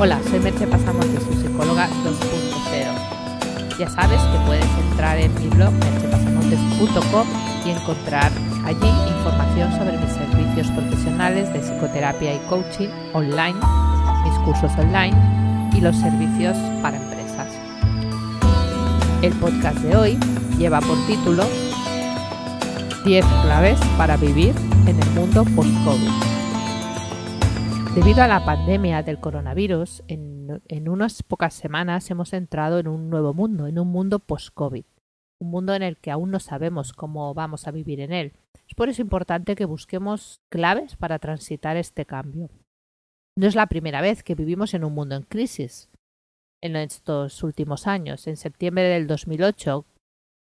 Hola, soy Merche Pasamonte, su psicóloga 2.0. Ya sabes que puedes entrar en mi blog merchepasamontes.com y encontrar allí información sobre mis servicios profesionales de psicoterapia y coaching online, mis cursos online y los servicios para empresas. El podcast de hoy lleva por título 10 claves para vivir en el mundo post-COVID. Debido a la pandemia del coronavirus, en, unas pocas semanas hemos entrado en un nuevo mundo, en un mundo post-COVID, un mundo en el que aún no sabemos cómo vamos a vivir en él. Es por eso importante que busquemos claves para transitar este cambio. No es la primera vez que vivimos en un mundo en crisis en estos últimos años. En septiembre del 2008,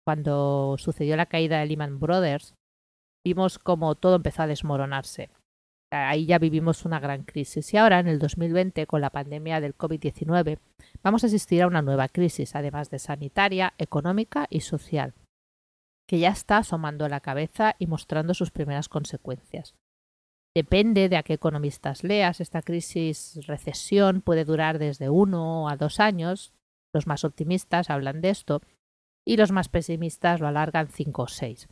cuando sucedió la caída de Lehman Brothers, vimos cómo todo empezó a desmoronarse ahí ya vivimos una gran crisis. Y ahora, en el 2020, con la pandemia del COVID-19, vamos a asistir a una nueva crisis, además de sanitaria, económica y social, que ya está asomando la cabeza y mostrando sus primeras consecuencias. Depende de a qué economistas leas, esta crisis recesión puede durar desde uno a dos años. Los más optimistas hablan de esto y los más pesimistas lo alargan cinco o seis.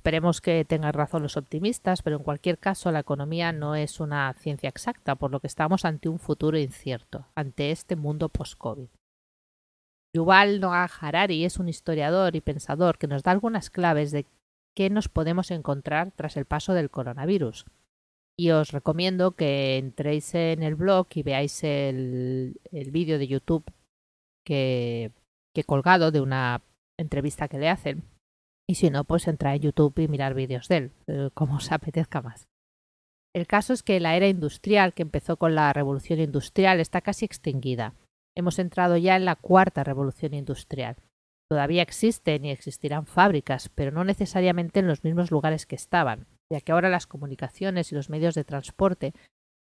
Esperemos que tengan razón los optimistas, pero en cualquier caso la economía no es una ciencia exacta, por lo que estamos ante un futuro incierto, ante este mundo post-COVID. Yuval Noah Harari es un historiador y pensador que nos da algunas claves de qué nos podemos encontrar tras el paso del coronavirus. Y os recomiendo que entréis en el blog y veáis el, vídeo de YouTube que, que he colgado de una entrevista que le hacen y si no, pues entrar en YouTube y mirar vídeos de él, eh, como os apetezca más. El caso es que la era industrial, que empezó con la revolución industrial, está casi extinguida. Hemos entrado ya en la cuarta revolución industrial. Todavía existen y existirán fábricas, pero no necesariamente en los mismos lugares que estaban, ya que ahora las comunicaciones y los medios de transporte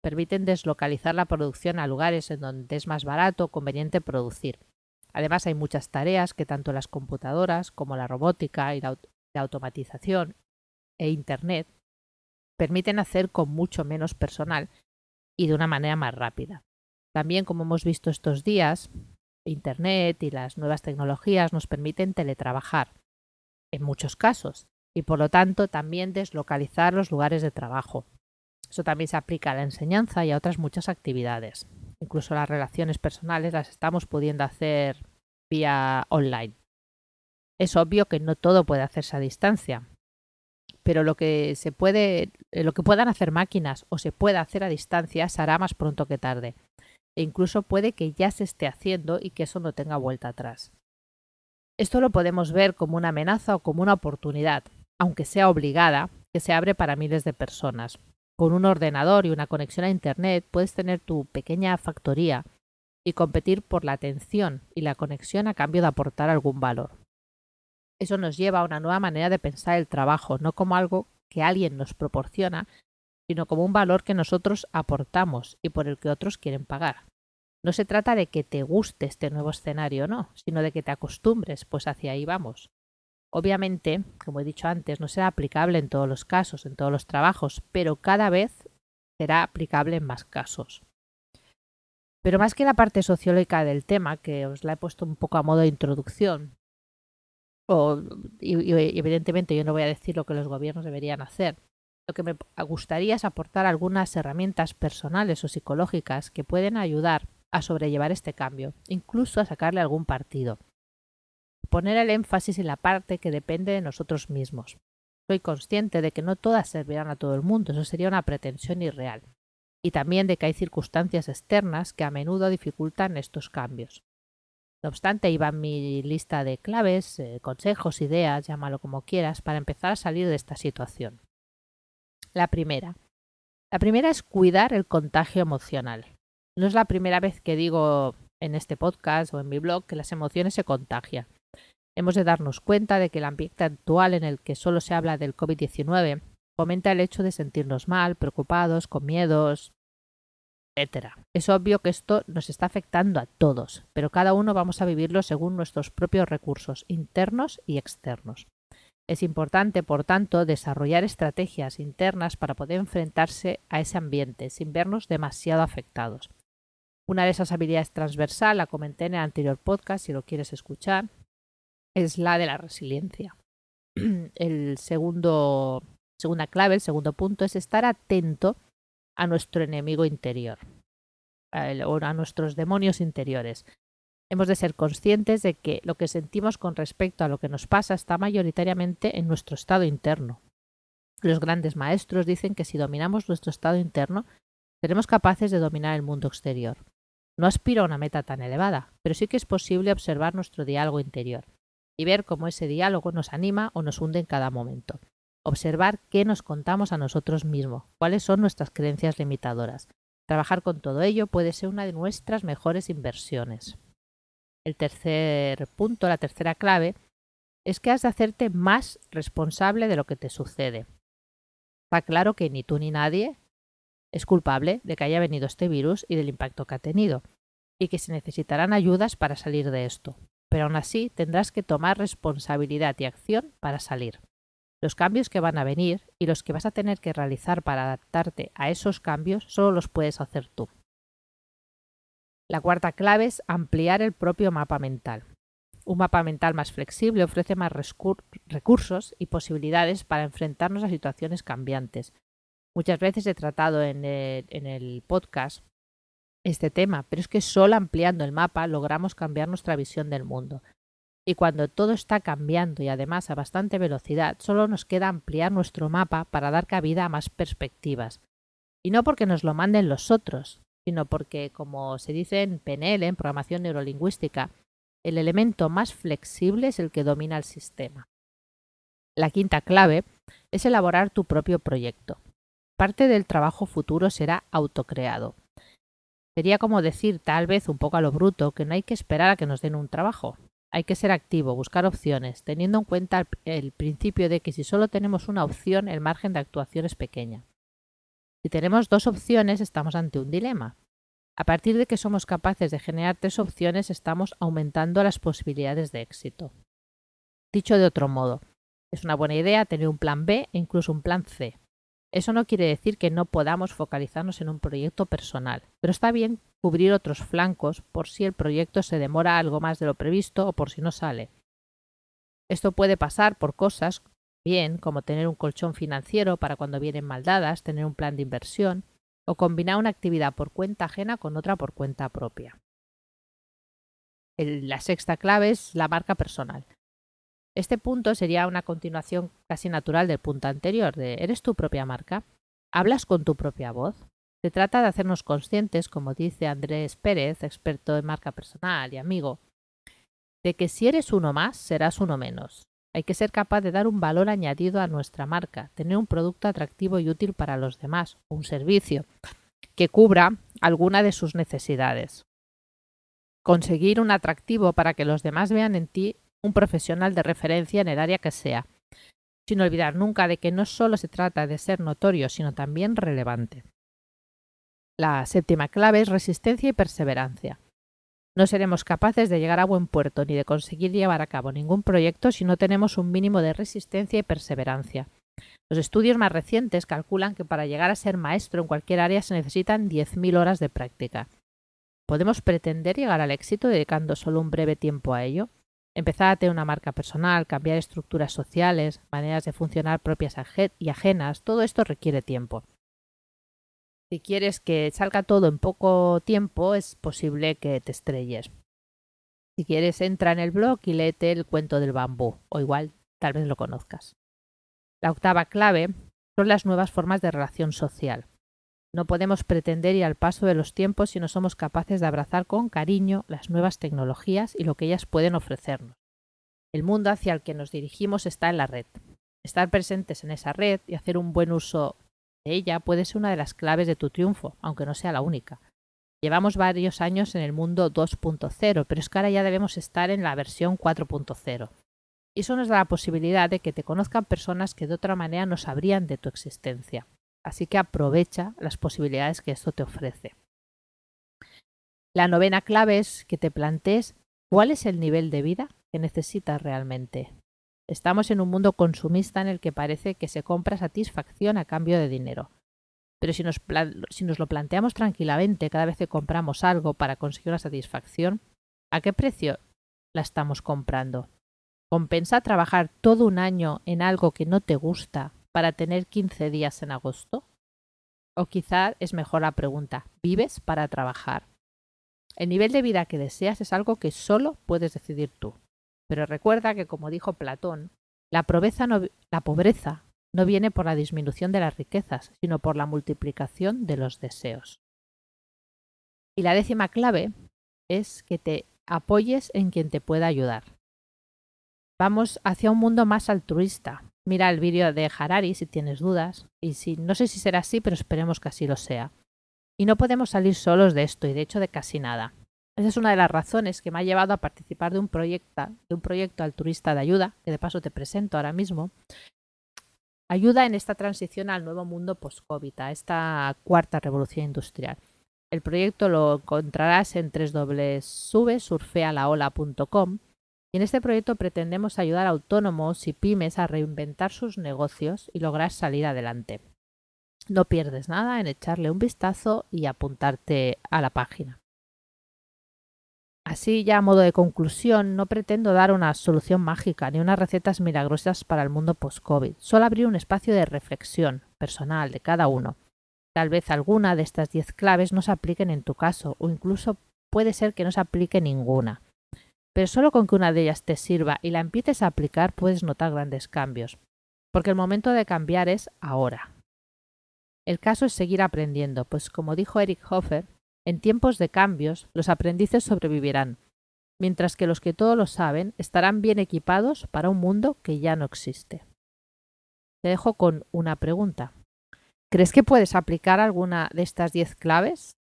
permiten deslocalizar la producción a lugares en donde es más barato o conveniente producir. Además, hay muchas tareas que tanto las computadoras como la robótica y la, automatización e Internet permiten hacer con mucho menos personal y de una manera más rápida. También, como hemos visto estos días, Internet y las nuevas tecnologías nos permiten teletrabajar, en muchos casos, y por lo tanto también deslocalizar los lugares de trabajo. Eso también se aplica a la enseñanza y a otras muchas actividades incluso las relaciones personales las estamos pudiendo hacer vía online. Es obvio que no todo puede hacerse a distancia, pero lo que se puede, eh, lo que puedan hacer máquinas o se pueda hacer a distancia se hará más pronto que tarde. E incluso puede que ya se esté haciendo y que eso no tenga vuelta atrás. Esto lo podemos ver como una amenaza o como una oportunidad, aunque sea obligada, que se abre para miles de personas. Con un ordenador y una conexión a Internet puedes tener tu pequeña factoría y competir por la atención y la conexión a cambio de aportar algún valor. Eso nos lleva a una nueva manera de pensar el trabajo, no como algo que alguien nos proporciona, sino como un valor que nosotros aportamos y por el que otros quieren pagar. No se trata de que te guste este nuevo escenario, no, sino de que te acostumbres, pues hacia ahí vamos. Obviamente, como he dicho antes, no será aplicable en todos los casos, en todos los trabajos, pero cada vez será aplicable en más casos. Pero más que la parte sociológica del tema, que os la he puesto un poco a modo de introducción, o, y, evidentemente yo no voy a decir lo que los gobiernos deberían hacer, lo que me gustaría es aportar algunas herramientas personales o psicológicas que pueden ayudar a sobrellevar este cambio, incluso a sacarle algún partido poner el énfasis en la parte que depende de nosotros mismos. Soy consciente de que no todas servirán a todo el mundo, eso sería una pretensión irreal, y también de que hay circunstancias externas que a menudo dificultan estos cambios. No obstante, ahí va mi lista de claves, eh, consejos, ideas, llámalo como quieras, para empezar a salir de esta situación. La primera. La primera es cuidar el contagio emocional. No es la primera vez que digo en este podcast o en mi blog que las emociones se contagian. Hemos de darnos cuenta de que el ambiente actual en el que solo se habla del COVID-19 fomenta el hecho de sentirnos mal, preocupados, con miedos, etc. Es obvio que esto nos está afectando a todos, pero cada uno vamos a vivirlo según nuestros propios recursos internos y externos. Es importante, por tanto, desarrollar estrategias internas para poder enfrentarse a ese ambiente sin vernos demasiado afectados. Una de esas habilidades transversal, la comenté en el anterior podcast si lo quieres escuchar, es la de la resiliencia. El segundo, segunda clave, el segundo punto es estar atento a nuestro enemigo interior o a nuestros demonios interiores. Hemos de ser conscientes de que lo que sentimos con respecto a lo que nos pasa está mayoritariamente en nuestro estado interno. Los grandes maestros dicen que si dominamos nuestro estado interno, seremos capaces de dominar el mundo exterior. No aspiro a una meta tan elevada, pero sí que es posible observar nuestro diálogo interior y ver cómo ese diálogo nos anima o nos hunde en cada momento. Observar qué nos contamos a nosotros mismos, cuáles son nuestras creencias limitadoras. Trabajar con todo ello puede ser una de nuestras mejores inversiones. El tercer punto, la tercera clave, es que has de hacerte más responsable de lo que te sucede. Está claro que ni tú ni nadie es culpable de que haya venido este virus y del impacto que ha tenido, y que se necesitarán ayudas para salir de esto. Pero aún así tendrás que tomar responsabilidad y acción para salir. Los cambios que van a venir y los que vas a tener que realizar para adaptarte a esos cambios solo los puedes hacer tú. La cuarta clave es ampliar el propio mapa mental. Un mapa mental más flexible ofrece más recursos y posibilidades para enfrentarnos a situaciones cambiantes, Muchas veces he tratado en el, podcast este tema, pero es que solo ampliando el mapa logramos cambiar nuestra visión del mundo. Y cuando todo está cambiando y además a bastante velocidad, solo nos queda ampliar nuestro mapa para dar cabida a más perspectivas. Y no porque nos lo manden los otros, sino porque, como se dice en PNL, en programación neurolingüística, el elemento más flexible es el que domina el sistema. La quinta clave es elaborar tu propio proyecto. Parte del trabajo futuro será autocreado. Sería como decir, tal vez un poco a lo bruto, que no hay que esperar a que nos den un trabajo. Hay que ser activo, buscar opciones, teniendo en cuenta el principio de que si solo tenemos una opción, el margen de actuación es pequeña. Si tenemos dos opciones, estamos ante un dilema. A partir de que somos capaces de generar tres opciones, estamos aumentando las posibilidades de éxito. Dicho de otro modo, es una buena idea tener un plan B e incluso un plan C. Eso no quiere decir que no podamos focalizarnos en un proyecto personal, pero está bien cubrir otros flancos por si el proyecto se demora algo más de lo previsto o por si no sale. Esto puede pasar por cosas bien como tener un colchón financiero para cuando vienen maldadas, tener un plan de inversión o combinar una actividad por cuenta ajena con otra por cuenta propia. la sexta clave es la marca personal. Este punto sería una continuación casi natural del punto anterior, de ¿eres tu propia marca? ¿Hablas con tu propia voz? Se trata de hacernos conscientes, como dice Andrés Pérez, experto en marca personal y amigo, de que si eres uno más, serás uno menos. Hay que ser capaz de dar un valor añadido a nuestra marca, tener un producto atractivo y útil para los demás, un servicio que cubra alguna de sus necesidades. Conseguir un atractivo para que los demás vean en ti un profesional de referencia en el área que sea, sin olvidar nunca de que no solo se trata de ser notorio, sino también relevante. La séptima clave es resistencia y perseverancia. No seremos capaces de llegar a buen puerto ni de conseguir llevar a cabo ningún proyecto si no tenemos un mínimo de resistencia y perseverancia. Los estudios más recientes calculan que para llegar a ser maestro en cualquier área se necesitan 10.000 horas de práctica. ¿Podemos pretender llegar al éxito dedicando solo un breve tiempo a ello? Empezar a tener una marca personal, cambiar estructuras sociales, maneras de funcionar propias y ajenas, todo esto requiere tiempo. Si quieres que salga todo en poco tiempo, es posible que te estrelles. Si quieres, entra en el blog y léete el cuento del bambú, o igual tal vez lo conozcas. La octava clave son las nuevas formas de relación social. No podemos pretender ir al paso de los tiempos si no somos capaces de abrazar con cariño las nuevas tecnologías y lo que ellas pueden ofrecernos. El mundo hacia el que nos dirigimos está en la red. Estar presentes en esa red y hacer un buen uso de ella puede ser una de las claves de tu triunfo, aunque no sea la única. Llevamos varios años en el mundo 2.0, pero es que ahora ya debemos estar en la versión 4.0. Y eso nos da la posibilidad de que te conozcan personas que de otra manera no sabrían de tu existencia. Así que aprovecha las posibilidades que esto te ofrece. La novena clave es que te plantees cuál es el nivel de vida que necesitas realmente. Estamos en un mundo consumista en el que parece que se compra satisfacción a cambio de dinero. Pero si nos, si nos lo planteamos tranquilamente cada vez que compramos algo para conseguir una satisfacción, ¿a qué precio la estamos comprando? ¿Compensa trabajar todo un año en algo que no te gusta para tener 15 días en agosto? O quizá es mejor la pregunta, ¿vives para trabajar? El nivel de vida que deseas es algo que solo puedes decidir tú. Pero recuerda que, como dijo Platón, la pobreza, no, la pobreza no viene por la disminución de las riquezas, sino por la multiplicación de los deseos. Y la décima clave es que te apoyes en quien te pueda ayudar. Vamos hacia un mundo más altruista. Mira el vídeo de Harari si tienes dudas, y si no sé si será así, pero esperemos que así lo sea. Y no podemos salir solos de esto, y de hecho de casi nada. Esa es una de las razones que me ha llevado a participar de un proyecto, de un proyecto altruista de ayuda, que de paso te presento ahora mismo, ayuda en esta transición al nuevo mundo post-COVID, a esta cuarta revolución industrial. El proyecto lo encontrarás en www.surfealaola.com y en este proyecto pretendemos ayudar a autónomos y pymes a reinventar sus negocios y lograr salir adelante. No pierdes nada en echarle un vistazo y apuntarte a la página. Así ya a modo de conclusión, no pretendo dar una solución mágica ni unas recetas milagrosas para el mundo post-COVID. Solo abrir un espacio de reflexión personal de cada uno. Tal vez alguna de estas 10 claves no se apliquen en tu caso o incluso puede ser que no se aplique ninguna. Pero solo con que una de ellas te sirva y la empieces a aplicar puedes notar grandes cambios. Porque el momento de cambiar es ahora. El caso es seguir aprendiendo, pues como dijo Eric Hofer, en tiempos de cambios, los aprendices sobrevivirán, mientras que los que todo lo saben estarán bien equipados para un mundo que ya no existe. Te dejo con una pregunta. ¿Crees que puedes aplicar alguna de estas 10 claves?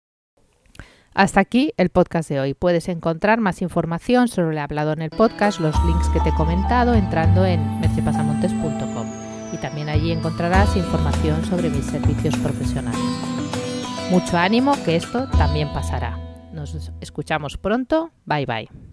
Hasta aquí el podcast de hoy. Puedes encontrar más información sobre lo hablado en el podcast, los links que te he comentado entrando en mercepasamontes.com y también allí encontrarás información sobre mis servicios profesionales. Mucho ánimo que esto también pasará. Nos escuchamos pronto. Bye bye.